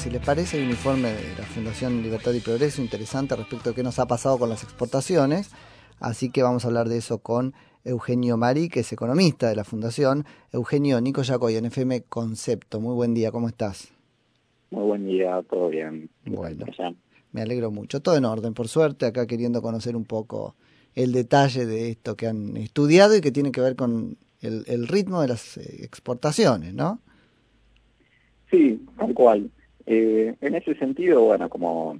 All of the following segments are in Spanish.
Si les parece, hay un informe de la Fundación Libertad y Progreso interesante respecto a qué nos ha pasado con las exportaciones. Así que vamos a hablar de eso con Eugenio Mari, que es economista de la Fundación. Eugenio, Nico Yacoy, en FM Concepto. Muy buen día, ¿cómo estás? Muy buen día, todo bien. Bueno, me alegro mucho. Todo en orden, por suerte, acá queriendo conocer un poco el detalle de esto que han estudiado y que tiene que ver con el, ritmo de las eh, exportaciones, ¿no? Sí, tal cual. Eh, en ese sentido, bueno, como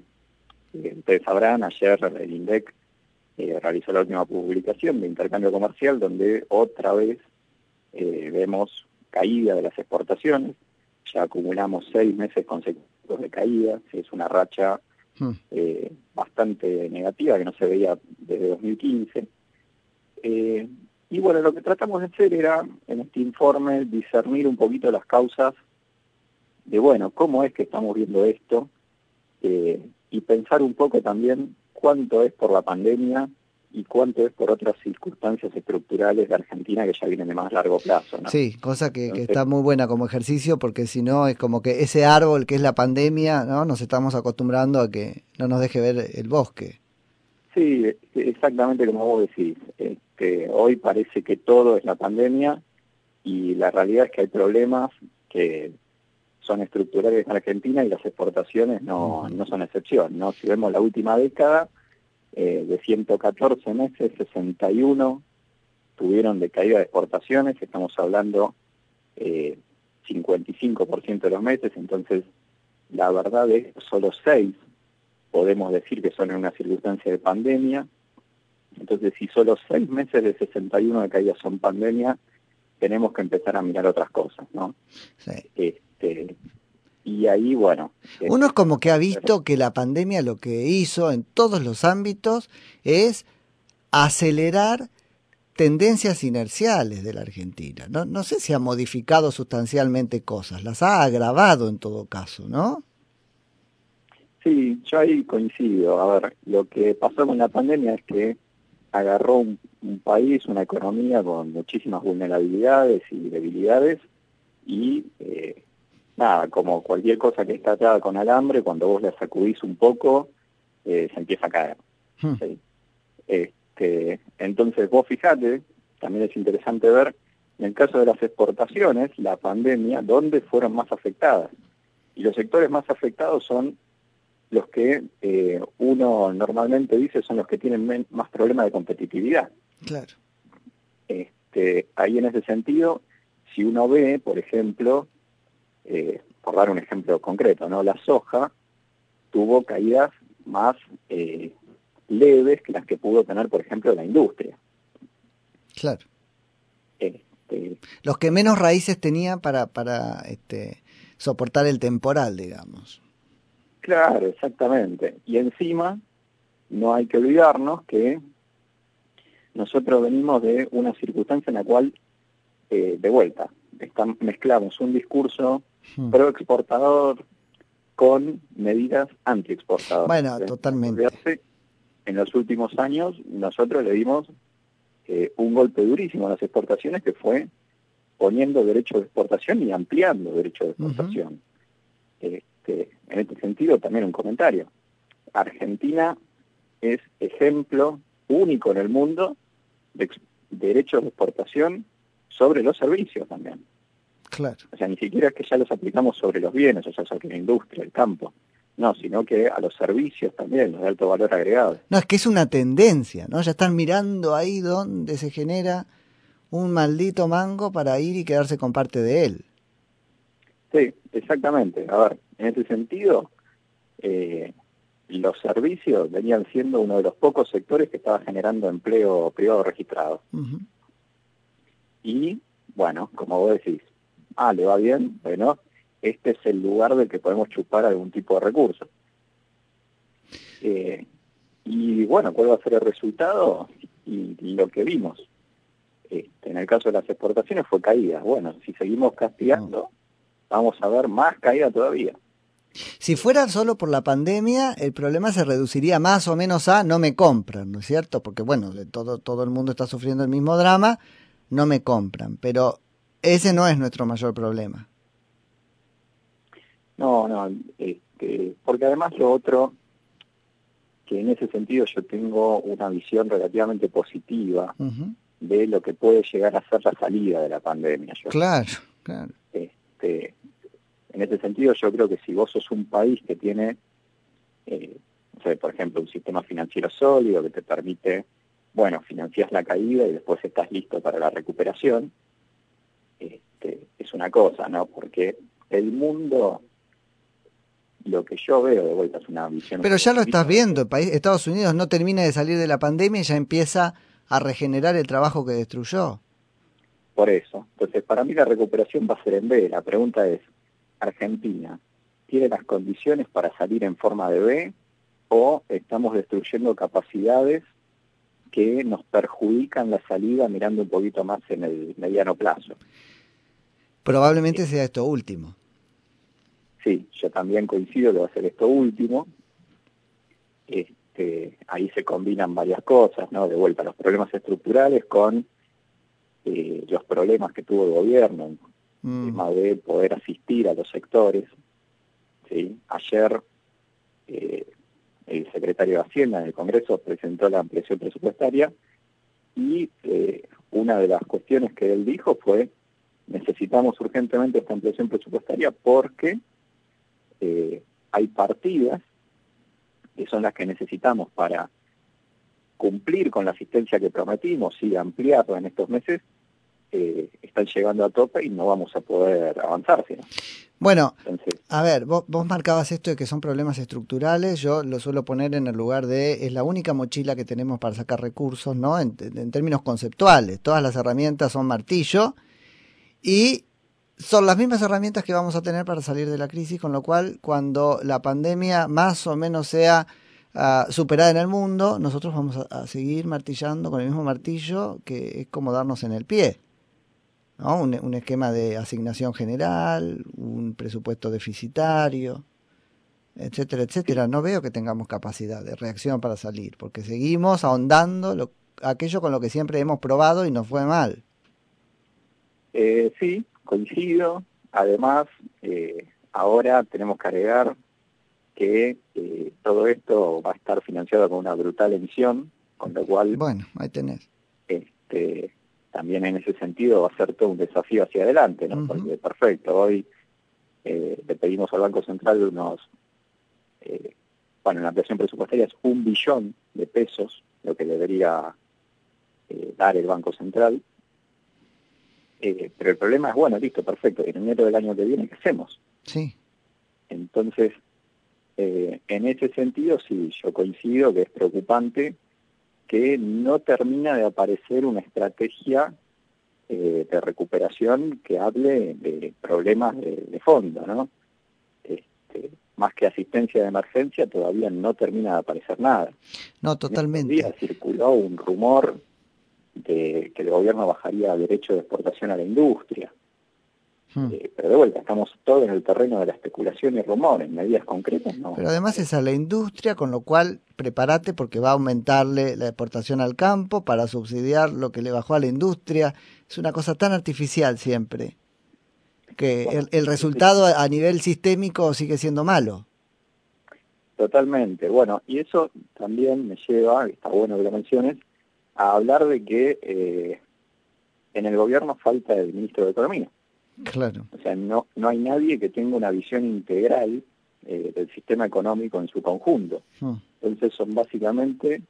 eh, ustedes sabrán, ayer el INDEC realizó la última publicación de intercambio comercial donde otra vez vemos caída de las exportaciones. Ya acumulamos seis meses consecutivos de caída, es una racha hmm. bastante negativa que no se veía desde 2015. Y bueno, lo que tratamos de hacer era, en este informe, discernir un poquito las causas de, bueno, cómo es que estamos viendo esto eh, y pensar un poco también cuánto es por la pandemia y cuánto es por otras circunstancias estructurales de Argentina que ya vienen de más largo plazo. ¿no? Sí, cosa que, que, está muy buena como ejercicio porque si no es como que ese árbol que es la pandemia, ¿no? Nos estamos acostumbrando a que no nos deje ver el bosque. Sí, exactamente como vos decís. Este, hoy parece que todo es la pandemia y la realidad es que hay problemas que son estructurales en Argentina y las exportaciones no, no son excepción. ¿no? Si vemos la última década, eh, de 114 meses, 61 tuvieron de caída de exportaciones, estamos hablando eh, 55% de los meses, entonces la verdad es que solo 6 podemos decir que son en una circunstancia de pandemia. Entonces, si solo seis meses de 61 de caída son pandemia, tenemos que empezar a mirar otras cosas, ¿no? Sí. Este, y ahí, bueno. Uno es como que ha visto que la pandemia lo que hizo en todos los ámbitos es acelerar tendencias inerciales de la Argentina. No, no sé si ha modificado sustancialmente cosas, las ha agravado en todo caso, ¿no? Sí, yo ahí coincido. A ver, lo que pasó con la pandemia es que agarró un, país, una economía con muchísimas vulnerabilidades y debilidades y eh, nada, como cualquier cosa que está atada con alambre, cuando vos la sacudís un poco, eh, se empieza a caer. Hmm. Este, entonces vos fijate, también es interesante ver, en el caso de las exportaciones, la pandemia, ¿dónde fueron más afectadas? Y los sectores más afectados son los que eh, uno normalmente dice son los que tienen más problemas de competitividad. Claro. Este, ahí en ese sentido, si uno ve, por ejemplo, eh, por dar un ejemplo concreto, ¿no? La soja tuvo caídas más eh, leves que las que pudo tener, por ejemplo, la industria. Claro. Este, los que menos raíces tenían para, para este, soportar el temporal, digamos. Claro, exactamente. Y encima, no hay que olvidarnos que nosotros venimos de una circunstancia en la cual, eh, de vuelta, mezclamos un discurso hmm. pro-exportador con medidas anti-exportadoras. Bueno, totalmente. En los últimos años nosotros le dimos eh, un golpe durísimo a las exportaciones que fue poniendo derechos de exportación y ampliando derechos de exportación. Este, en este sentido, también un comentario. Argentina es ejemplo único en el mundo de derechos de exportación sobre los servicios también. Claro. O sea, ni siquiera es que ya los aplicamos sobre los bienes, o sea, sobre la industria, el campo. No, sino que a los servicios también, los de alto valor agregado. No, es que es una tendencia, ¿no? Ya están mirando ahí donde se genera un maldito mango para ir y quedarse con parte de él. Sí, exactamente. A ver, en ese sentido, eh, los servicios venían siendo uno de los pocos sectores que estaba generando empleo privado registrado. Y, bueno, como vos decís, ah, le va bien, bueno, este es el lugar del que podemos chupar algún tipo de recurso. Eh, y bueno, ¿cuál va a ser el resultado? Y, lo que vimos. Este, en el caso de las exportaciones fue caída. Bueno, si seguimos castigando, vamos a ver más caída todavía. Si fuera solo por la pandemia, el problema se reduciría más o menos a no me compran, ¿no es cierto? Porque bueno, todo, todo el mundo está sufriendo el mismo drama, no me compran, pero ese no es nuestro mayor problema. No, no, este, porque además lo otro, que en ese sentido yo tengo una visión relativamente positiva de lo que puede llegar a ser la salida de la pandemia. claro, claro. Este, en ese sentido yo creo que si vos sos un país que tiene, eh, por ejemplo, un sistema financiero sólido que te permite, bueno, financias la caída y después estás listo para la recuperación, este, es una cosa, ¿no? Porque el mundo lo que yo veo de vuelta es una visión... Pero ya lo estás viendo, Estados Unidos no termina de salir de la pandemia y ya empieza a regenerar el trabajo que destruyó. Por eso. Entonces, para mí la recuperación va a ser en B. La pregunta es, ¿Argentina tiene las condiciones para salir en forma de B o estamos destruyendo capacidades que nos perjudican la salida mirando un poquito más en el mediano plazo? Probablemente sea esto último. Sí, yo también coincido que va a ser esto último. Este, ahí se combinan varias cosas, ¿no? De vuelta, los problemas estructurales con eh, los problemas que tuvo el gobierno, mm. tema de poder asistir a los sectores. Ayer eh, el secretario de Hacienda en el Congreso presentó la ampliación presupuestaria y eh, una de las cuestiones que él dijo fue necesitamos urgentemente esta ampliación presupuestaria porque eh, hay partidas que son las que necesitamos para cumplir con la asistencia que prometimos y ampliarla en estos meses, eh, están llegando a tope y no vamos a poder avanzar. Bueno, a ver, vos, marcabas esto de que son problemas estructurales, yo lo suelo poner en el lugar de, es la única mochila que tenemos para sacar recursos, ¿no? En, en términos conceptuales, todas las herramientas son martillo y son las mismas herramientas que vamos a tener para salir de la crisis, con lo cual cuando la pandemia más o menos sea ah, superada en el mundo, nosotros vamos a, seguir martillando con el mismo martillo que es como darnos en el pie. ¿No? Un, un, esquema de asignación general, un presupuesto deficitario, etcétera, etcétera. No veo que tengamos capacidad de reacción para salir, porque seguimos ahondando lo, aquello con lo que siempre hemos probado y nos fue mal. Eh, sí, coincido. Además, eh, ahora tenemos que agregar que eh, todo esto va a estar financiado con una brutal emisión, con lo cual... Bueno, ahí tenés. Este, también en ese sentido va a ser todo un desafío hacia adelante, ¿no? Porque, perfecto, hoy eh, le pedimos al Banco Central unos... bueno, la ampliación presupuestaria es un billón de pesos, lo que debería dar el Banco Central, eh, pero el problema es, bueno, listo, perfecto, en enero del año que viene, ¿qué hacemos? Sí. Entonces, eh, en ese sentido, sí, yo coincido que es preocupante que no termina de aparecer una estrategia eh, de recuperación que hable de problemas de, fondo, ¿no? Este, más que asistencia de emergencia, todavía no termina de aparecer nada. No, totalmente. En circuló un rumor de que el gobierno bajaría derecho de exportación a la industria. Hmm. Eh, pero de vuelta, estamos todos en el terreno de la especulación y rumores, medidas concretas no. Pero además es a la industria, con lo cual prepárate porque va a aumentarle la exportación al campo para subsidiar lo que le bajó a la industria. Es una cosa tan artificial siempre, que el, el resultado a nivel sistémico sigue siendo malo. Totalmente. Bueno, y eso también me lleva, está bueno que lo menciones, a hablar de que eh, en el gobierno falta el ministro de Economía. Claro. O sea, no, no hay nadie que tenga una visión integral eh, del sistema económico en su conjunto. Hmm. Entonces son básicamente,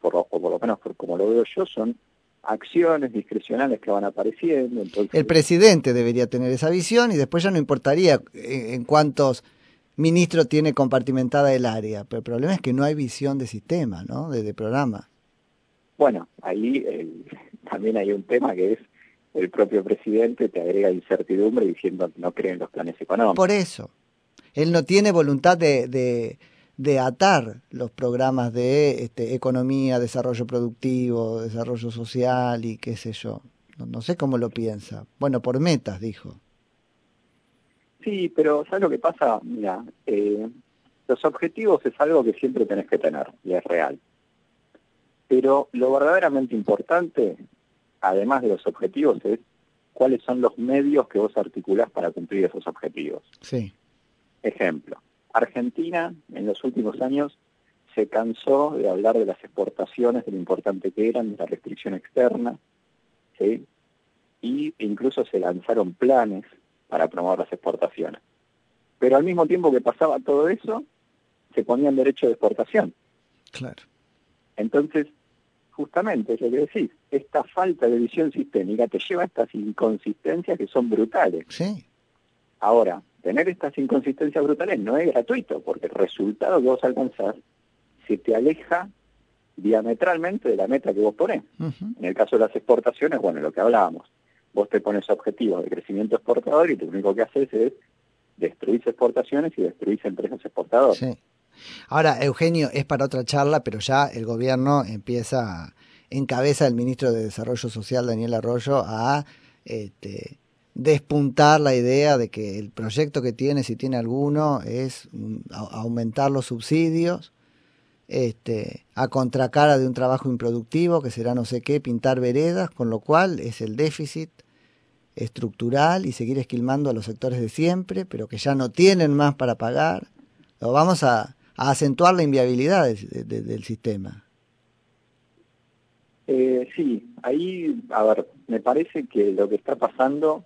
por o por lo menos como lo veo yo, son acciones discrecionales que van apareciendo. Entonces... El presidente debería tener esa visión y después ya no importaría en, cuántos ministros tiene compartimentada el área. Pero el problema es que no hay visión de sistema, ¿no? de programa. Bueno, ahí también hay un tema que es el propio presidente te agrega incertidumbre diciendo que no cree en los planes económicos. Por eso, él no tiene voluntad de, de, atar los programas de este, economía, desarrollo productivo, desarrollo social y qué sé yo. No, sé cómo lo piensa. Bueno, por metas, dijo. Sí, pero ¿sabes lo que pasa? Mira, eh, los objetivos es algo que siempre tenés que tener y es real. Pero lo verdaderamente importante, además de los objetivos, es cuáles son los medios que vos articulás para cumplir esos objetivos. Sí. ejemplo, Argentina en los últimos años se cansó de hablar de las exportaciones, de lo importante que eran, de la restricción externa, ¿sí? y incluso se lanzaron planes para promover las exportaciones. Pero al mismo tiempo que pasaba todo eso, se ponían derechos de exportación. Claro. Entonces, justamente, es lo que decís, esta falta de visión sistémica te lleva a estas inconsistencias que son brutales. Sí. Ahora, tener estas inconsistencias brutales no es gratuito, porque el resultado que vos alcanzás se te aleja diametralmente de la meta que vos ponés. En el caso de las exportaciones, bueno, lo que hablábamos, vos te pones objetivos de crecimiento exportador y lo único que haces es destruir exportaciones y destruir empresas exportadoras. Sí. Ahora, Eugenio, es para otra charla, pero ya el gobierno empieza, encabeza el ministro de Desarrollo Social, Daniel Arroyo, a este, despuntar la idea de que el proyecto que tiene, si tiene alguno, es aumentar los subsidios, este, a contracara de un trabajo improductivo, que será no sé qué, pintar veredas, con lo cual es el déficit estructural y seguir esquilmando a los sectores de siempre, pero que ya no tienen más para pagar. Lo vamos a, acentuar la inviabilidad del sistema. Eh, sí, ahí, a ver, me parece que lo que está pasando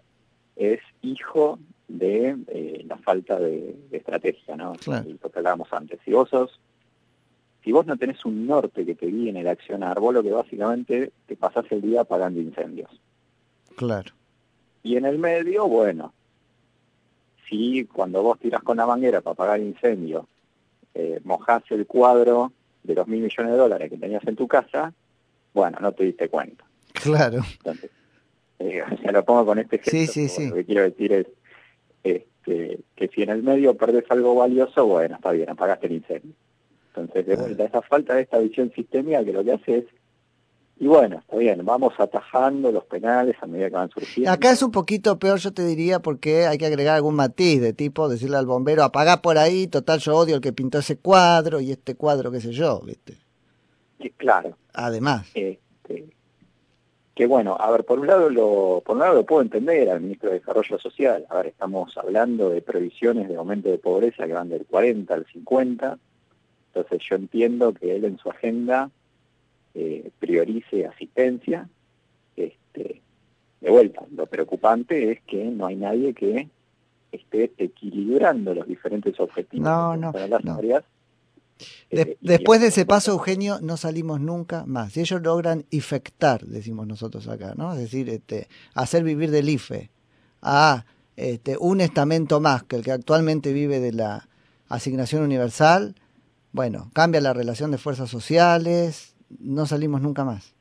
es hijo de eh, la falta de, estrategia, ¿no? Lo que hablábamos antes. Si vos sos, si vos no tenés un norte que te guíe en el accionar, vos lo que básicamente te pasás el día apagando incendios. Claro. Y en el medio, bueno, si cuando vos tiras con la manguera para apagar incendio, eh, mojás el cuadro de los mil millones de dólares que tenías en tu casa, bueno, no te diste cuenta. Claro. Entonces, eh, se lo pongo con este ejemplo. Sí, sí, sí. Lo que quiero decir es este, que si en el medio perdés algo valioso, bueno, está bien, apagaste el incendio. Entonces, de vuelta, esa falta de esta visión sistémica que lo que hace es y bueno, está bien, vamos atajando los penales a medida que van surgiendo. Acá es un poquito peor, yo te diría, porque hay que agregar algún matiz de tipo, decirle al bombero, apaga por ahí, total, yo odio el que pintó ese cuadro y este cuadro, qué sé yo, ¿viste? claro. Además. Este, que bueno, a ver, por un lado lo, por un lado lo puedo entender al ministro de Desarrollo Social. A ver, estamos hablando de previsiones de aumento de pobreza que van del 40 al 50. Entonces yo entiendo que él en su agenda eh, priorice asistencia. Este, de vuelta, lo preocupante es que no hay nadie que esté equilibrando los diferentes objetivos no, no, las áreas eh, después de ese paso, Eugenio, no salimos nunca más. Y ellos logran infectar, decimos nosotros acá, ¿no? Es decir, este, hacer vivir del IFE a este, un estamento más que el que actualmente vive de la asignación universal. Bueno, cambia la relación de fuerzas sociales, no salimos nunca más.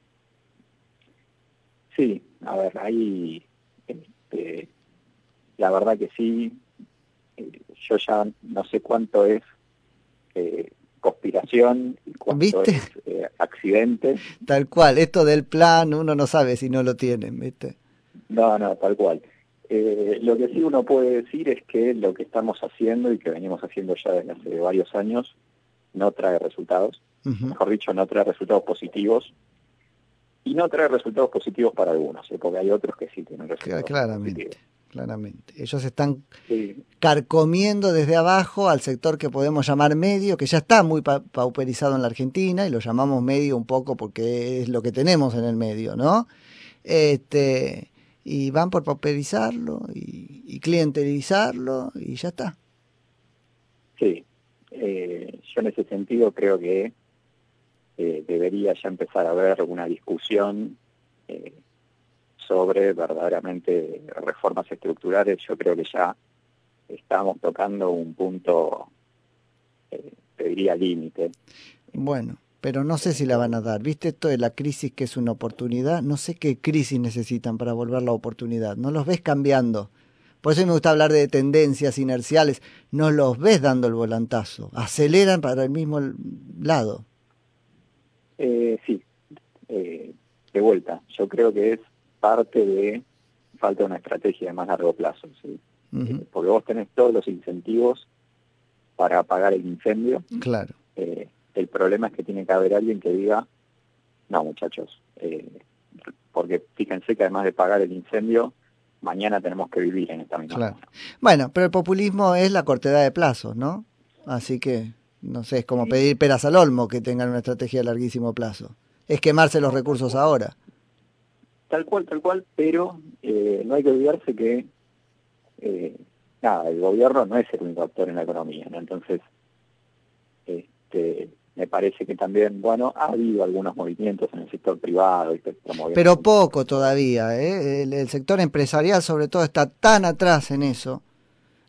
Sí, a ver, ahí este, la verdad que sí, eh, yo ya no sé cuánto es eh, conspiración y cuánto es eh, accidente. Tal cual, esto del plan uno no sabe si no lo tienen, ¿viste? No, no, tal cual. lo que sí uno puede decir es que lo que estamos haciendo y que venimos haciendo ya desde hace varios años no trae resultados mejor dicho, no trae resultados positivos. Y no trae resultados positivos para algunos, ¿eh? porque hay otros que sí tienen resultados claramente, Claramente. Ellos están carcomiendo desde abajo al sector que podemos llamar medio, que ya está muy pauperizado en la Argentina, y lo llamamos medio un poco porque es lo que tenemos en el medio, ¿no? Este, y van por pauperizarlo y, y clientelizarlo y ya está. Sí, eh, yo en ese sentido creo que eh, debería ya empezar a haber una discusión eh, sobre verdaderamente reformas estructurales. Yo creo que ya estamos tocando un punto, eh, te diría, límite. Bueno, pero no sé si la van a dar. ¿Viste esto de la crisis que es una oportunidad? No sé qué crisis necesitan para volver la oportunidad. No los ves cambiando. Por eso me gusta hablar de tendencias inerciales. No los ves dando el volantazo. Aceleran para el mismo lado. Eh, sí, eh, de vuelta. Yo creo que es parte de falta de una estrategia de más largo plazo, ¿sí? Eh, porque vos tenés todos los incentivos para apagar el incendio. Claro. Eh, el problema es que tiene que haber alguien que diga, no muchachos, porque fíjense que además de pagar el incendio, mañana tenemos que vivir en esta misma claro. Bueno, pero el populismo es la cortedad de plazos, ¿no? Así que, no sé, es como pedir peras al olmo que tengan una estrategia de larguísimo plazo. Es quemarse los recursos ahora. Tal cual, tal cual, pero eh, no hay que olvidarse que eh, nada, el gobierno no es el único actor en la economía, ¿no? Entonces, este, me parece que también, bueno, ha habido algunos movimientos en el sector privado. Y Pero poco todavía, ¿eh? El, sector empresarial sobre todo está tan atrás en eso.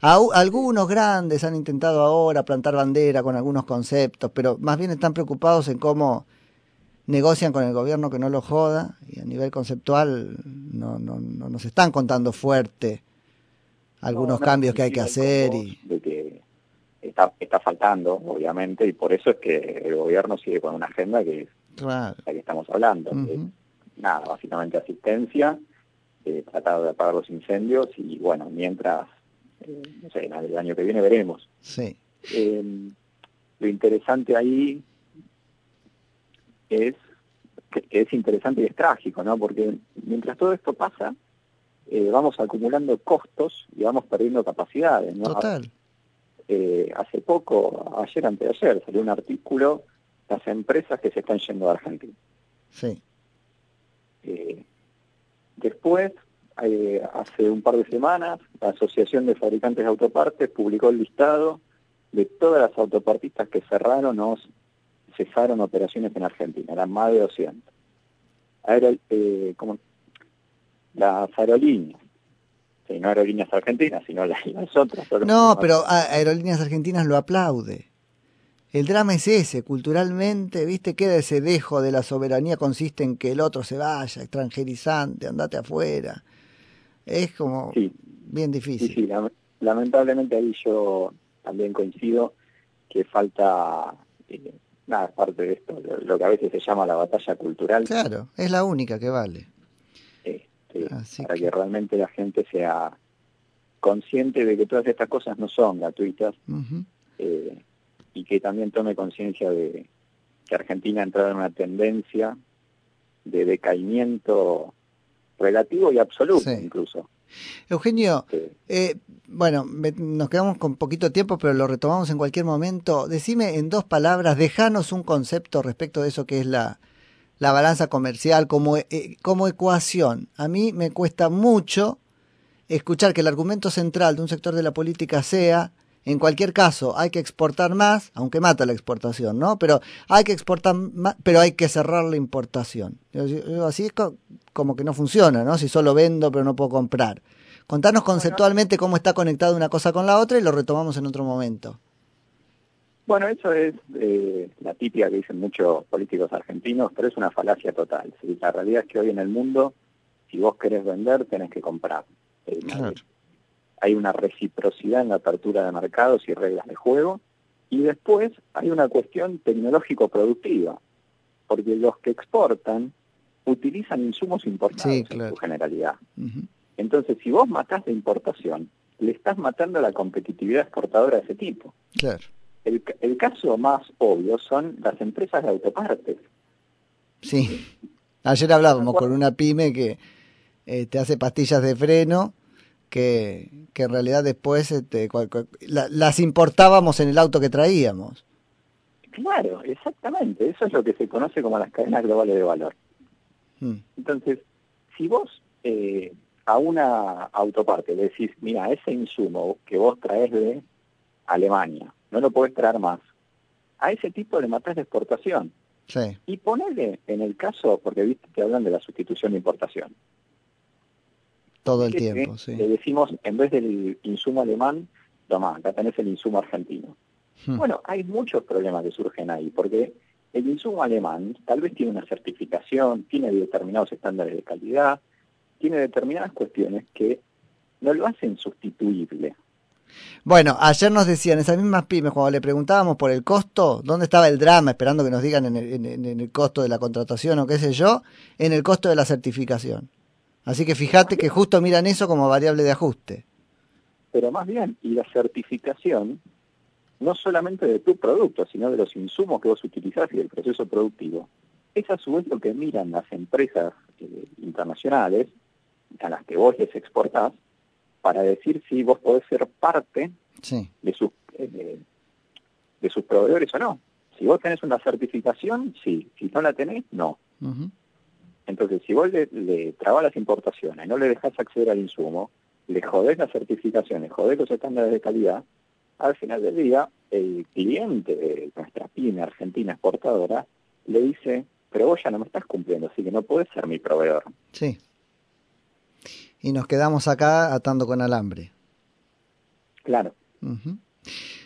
Algunos grandes han intentado ahora plantar bandera con algunos conceptos, pero más bien están preocupados en cómo negocian con el gobierno que no lo joda y a nivel conceptual no, no, no nos están contando fuerte algunos cambios que hay que hacer. y De que está, está faltando, obviamente, y por eso es que el gobierno sigue con una agenda que es la que estamos hablando. nada, básicamente asistencia, eh, tratar de apagar los incendios y bueno, mientras, eh, no sé, el año que viene veremos. Sí. Em, lo interesante ahí es que, es interesante y es trágico, ¿no? Porque mientras todo esto pasa, eh, vamos acumulando costos y vamos perdiendo capacidades. ¿no? Total. Eh, hace poco, ayer, antes de ayer, salió un artículo, las empresas que se están yendo a Argentina. Sí. Eh, después, hace un par de semanas, la Asociación de Fabricantes de Autopartes publicó el listado de todas las autopartistas que cerraron o cesaron operaciones en Argentina, eran más de 200. Era, eh, como las aerolíneas. Sí, no aerolíneas argentinas, sino las, otras. No, pero Aerolíneas Argentinas lo aplaude. El drama es ese, culturalmente, ¿viste? Queda ese dejo de la soberanía, consiste en que el otro se vaya, extranjerizante, andate afuera. Es como bien difícil. Sí, lamentablemente ahí yo también coincido que falta, eh, nada, parte de esto, lo que a veces se llama la batalla cultural. Claro, es la única que vale para que... realmente la gente sea consciente de que todas estas cosas no son gratuitas eh, y que también tome conciencia de que Argentina ha entrado en una tendencia de decaimiento relativo y absoluto incluso. Eugenio, eh, bueno, nos quedamos con poquito tiempo, pero lo retomamos en cualquier momento. Decime en dos palabras, dejanos un concepto respecto de eso que es la, la balanza comercial como, eh, como ecuación. A mí me cuesta mucho escuchar que el argumento central de un sector de la política sea, en cualquier caso, hay que exportar más, aunque mata la exportación, ¿no? Pero hay que exportar más, pero hay que cerrar la importación. Así es como que no funciona, ¿no? Si solo vendo pero no puedo comprar. Contanos conceptualmente cómo está conectada una cosa con la otra y lo retomamos en otro momento. Bueno, eso es eh, la típica que dicen muchos políticos argentinos, pero es una falacia total. La realidad es que hoy en el mundo, si vos querés vender, tenés que comprar. Eh, hay una reciprocidad en la apertura de mercados y reglas de juego, y después hay una cuestión tecnológico-productiva, porque los que exportan utilizan insumos importados en su generalidad. Entonces, si vos matás de importación, le estás matando la competitividad exportadora de ese tipo. Claro. El, caso más obvio son las empresas de autopartes. Sí. Ayer hablábamos con una pyme que eh, te hace pastillas de freno que, en realidad después este, las importábamos en el auto que traíamos. Claro, exactamente. Eso es lo que se conoce como las cadenas globales de valor. Hmm. Entonces, si vos eh, a una autoparte le decís, mira, ese insumo que vos traes de Alemania no lo puedes traer más. A ese tipo le matas de exportación. Sí. Y ponele en el caso, porque viste que hablan de la sustitución de importación. Todo el tiempo, sí. Le decimos, en vez del insumo alemán, toma, acá tenés el insumo argentino. Hmm. Bueno, hay muchos problemas que surgen ahí, porque el insumo alemán tal vez tiene una certificación, tiene determinados estándares de calidad, tiene determinadas cuestiones que no lo hacen sustituible. Bueno, ayer nos decían esas mismas pymes, cuando le preguntábamos por el costo, ¿dónde estaba el drama? Esperando que nos digan en el, costo de la contratación o qué sé yo, en el costo de la certificación. Así que fíjate que justo miran eso como variable de ajuste. Pero más bien, y la certificación, no solamente de tu producto, sino de los insumos que vos utilizás y del proceso productivo, es a su vez lo que miran las empresas eh, internacionales a las que vos les exportás, para decir si vos podés ser parte de, sus, eh, de sus proveedores o no. Si vos tenés una certificación, sí. Si no la tenés, no. Entonces, si vos le, le trabas las importaciones, no le dejás acceder al insumo, le jodés las certificaciones, jodés los estándares de calidad, al final del día, el cliente de nuestra pyme argentina exportadora le dice, pero vos ya no me estás cumpliendo, así que no puedes ser mi proveedor. Sí. Y nos quedamos acá atando con alambre. Claro.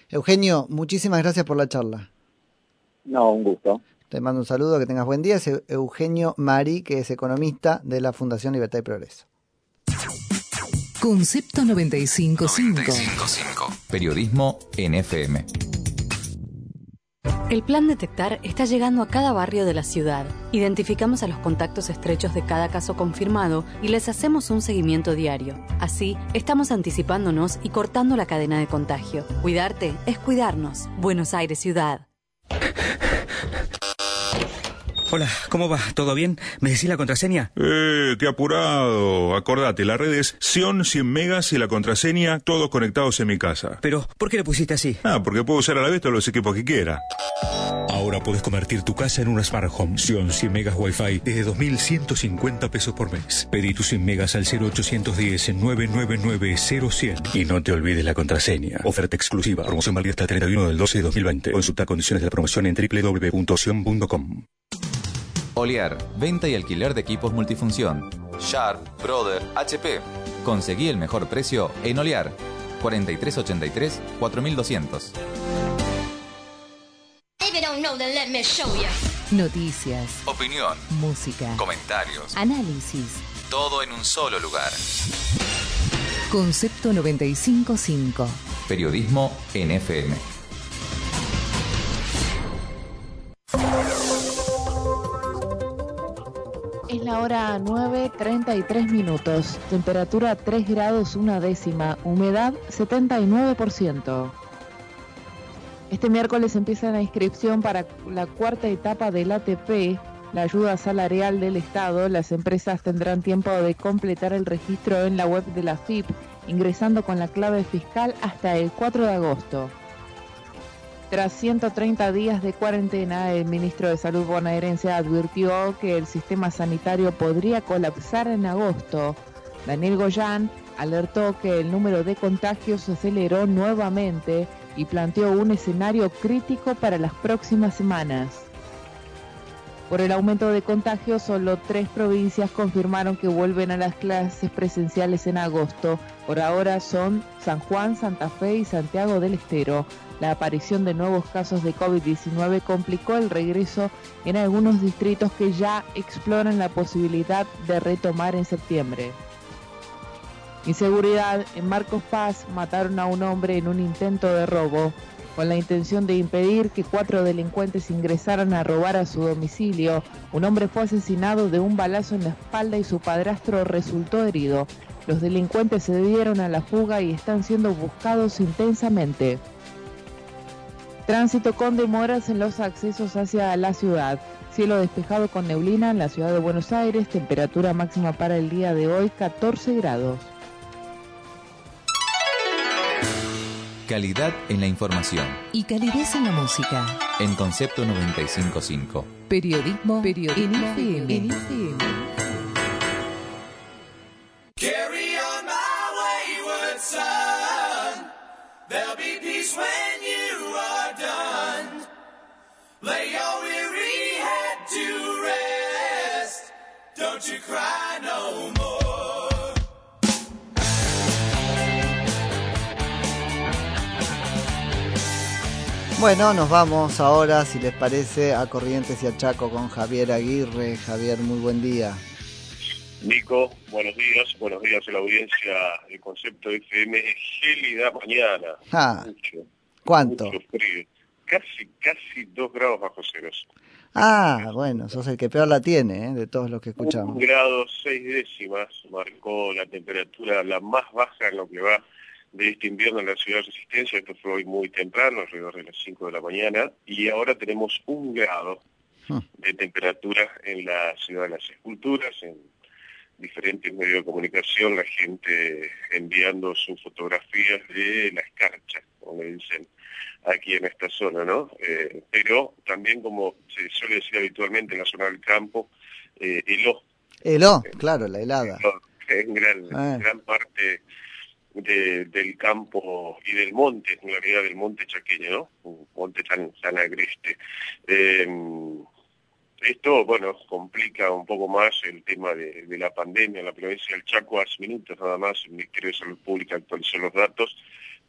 Eugenio, muchísimas gracias por la charla. No, un gusto. Te mando un saludo, que tengas buen día. Es Eugenio Mari, que es economista de la Fundación Libertad y Progreso. Concepto 955. Periodismo NFM. El plan Detectar está llegando a cada barrio de la ciudad. Identificamos a los contactos estrechos de cada caso confirmado y les hacemos un seguimiento diario. Así, estamos anticipándonos y cortando la cadena de contagio. Cuidarte es cuidarnos. Buenos Aires Ciudad. Hola, ¿cómo va? ¿Todo bien? ¿Me decís la contraseña? Eh, te apurado. Acordate, la red es Sion 100 megas y la contraseña todos conectados en mi casa. Pero, ¿por qué le pusiste así? Ah, porque puedo usar a la vez todos los equipos que quiera. Ahora puedes convertir tu casa en una Smart Home. Sion 100 megas Wi-Fi desde 2.150 pesos por mes. Pedí tus 100 megas al 0810 en 999 Y no te olvides la contraseña. Oferta exclusiva. Promoción válida hasta el 31 del 12 de 2020. Consulta condiciones de la promoción en www.sion.com. Oliar, venta y alquiler de equipos multifunción. Sharp, Brother, HP. Conseguí el mejor precio en Oliar. 4383 4200. Noticias, opinión, música, comentarios, análisis. Todo en un solo lugar. Concepto 955. Periodismo NFM. La hora 9.33 minutos, temperatura 3 grados una décima, humedad 79%. Este miércoles empieza la inscripción para la cuarta etapa del ATP, la ayuda salarial del Estado. Las empresas tendrán tiempo de completar el registro en la web de la FIP, ingresando con la clave fiscal hasta el 4 de agosto. Tras 130 días de cuarentena, el ministro de Salud bonaerense advirtió que el sistema sanitario podría colapsar en agosto. Daniel Goyán alertó que el número de contagios se aceleró nuevamente y planteó un escenario crítico para las próximas semanas. Por el aumento de contagios, solo tres provincias confirmaron que vuelven a las clases presenciales en agosto. Por ahora son San Juan, Santa Fe y Santiago del Estero. La aparición de nuevos casos de COVID-19 complicó el regreso en algunos distritos que ya exploran la posibilidad de retomar en septiembre. Inseguridad, en Marcos Paz mataron a un hombre en un intento de robo. Con la intención de impedir que cuatro delincuentes ingresaran a robar a su domicilio, un hombre fue asesinado de un balazo en la espalda y su padrastro resultó herido. Los delincuentes se dieron a la fuga y están siendo buscados intensamente. Tránsito con demoras en los accesos hacia la ciudad. Cielo despejado con neblina en la ciudad de Buenos Aires. Temperatura máxima para el día de hoy 14 grados. Calidad en la información. Y calidez en la música. En Concepto 955. Periodismo, Periodismo en FM. En FM. Carry on my wayward son. There'll be peace when Bueno, nos vamos ahora, si les parece, a Corrientes y a Chaco con Javier Aguirre. Javier, muy buen día. Nico, buenos días, buenos días a la audiencia del concepto FM. Gélida mañana. Ah, ¿Cuánto? Casi, casi dos grados bajo ceros. Ah, bueno, sos el que peor la tiene, ¿eh? de todos los que escuchamos. Un grado seis décimas marcó la temperatura la más baja en lo que va de este invierno en la ciudad de Resistencia, esto fue hoy muy temprano, alrededor de las 5 de la mañana, y ahora tenemos un grado hmm. de temperatura en la ciudad de las esculturas, en diferentes medios de comunicación, la gente enviando sus fotografías de la escarcha, como le dicen aquí en esta zona, ¿no? Eh, pero también, como se suele decir habitualmente en la zona del campo, eh, heló. Heló, claro, la helada. En gran, Ah. gran parte de- del campo y del monte, en realidad del monte chaqueño, ¿no? Un monte tan, tan agreste. Eh, esto, bueno, complica un poco más el tema de, de la pandemia en la provincia del Chaco. Hace minutos nada más el Ministerio de Salud Pública actualizó los datos.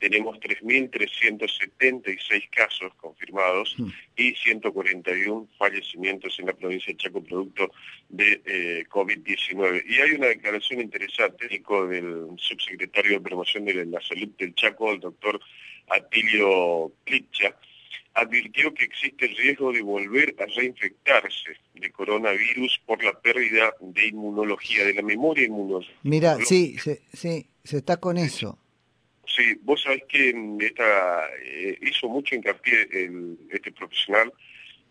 Tenemos 3.376 casos confirmados y 141 fallecimientos en la provincia del Chaco producto de eh, COVID-19. Y hay una declaración interesante del subsecretario de Promoción de la Salud del Chaco, el doctor Atilio Plitcha, advirtió que existe el riesgo de volver a reinfectarse de coronavirus por la pérdida de inmunología, de la memoria inmunológica. Mira, sí, se, sí, se está con eso. Sí, vos sabés que mm, esta, eh, hizo mucho hincapié el- este profesional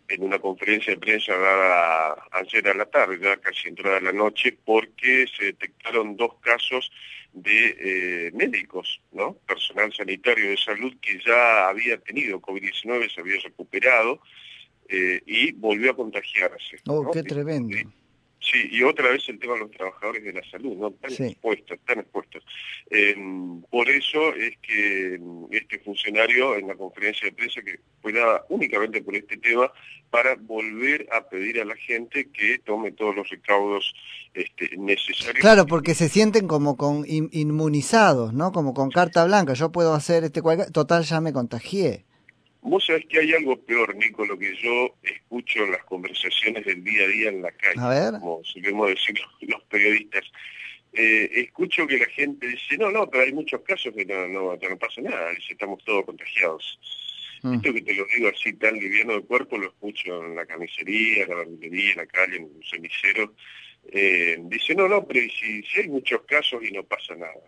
en una conferencia de prensa dada ayer a la tarde, ya casi entrada la noche, porque se detectaron dos casos de eh, médicos, ¿no? Personal sanitario de salud que ya había tenido COVID-19, se había recuperado eh, y volvió a contagiarse. Oh, ¿no? qué tremendo. Sí, y otra vez el tema de los trabajadores de la salud, ¿no? Están Sí. expuestos, están expuestos. Eh, por eso es que mm, este funcionario en la conferencia de prensa que fue dada únicamente por este tema para volver a pedir a la gente que tome todos los recaudos este, necesarios. Claro, porque se sienten como con in- inmunizados, ¿no? Como con carta blanca. Yo puedo hacer este cual... Total, ya me contagié. Vos sabés que hay algo peor, Nico, lo que yo escucho en las conversaciones del día a día en la calle, A ver. como solemos decir los, periodistas. Eh, escucho que la gente dice, no, no, pero hay muchos casos que no, no, no pasa nada, dice, estamos todos contagiados. Mm. Esto que te lo digo así tan liviano de cuerpo lo escucho en la camisería, en la verdulería, en la calle, en un cenicero. Eh, dice, no, no, pero si, si hay muchos casos y no pasa nada.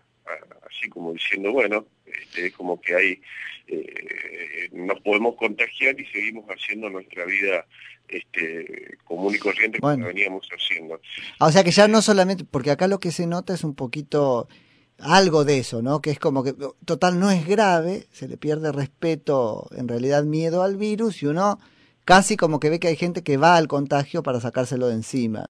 Así como diciendo, bueno, este, es como que hay, eh, nos podemos contagiar y seguimos haciendo nuestra vida este, común y corriente como Bueno. la veníamos haciendo. Ah, O sea que ya no solamente, porque acá lo que se nota es un poquito algo de eso, ¿no? Que es como que, total, no es grave, se le pierde respeto, en realidad miedo al virus y uno casi como que ve que hay gente que va al contagio para sacárselo de encima.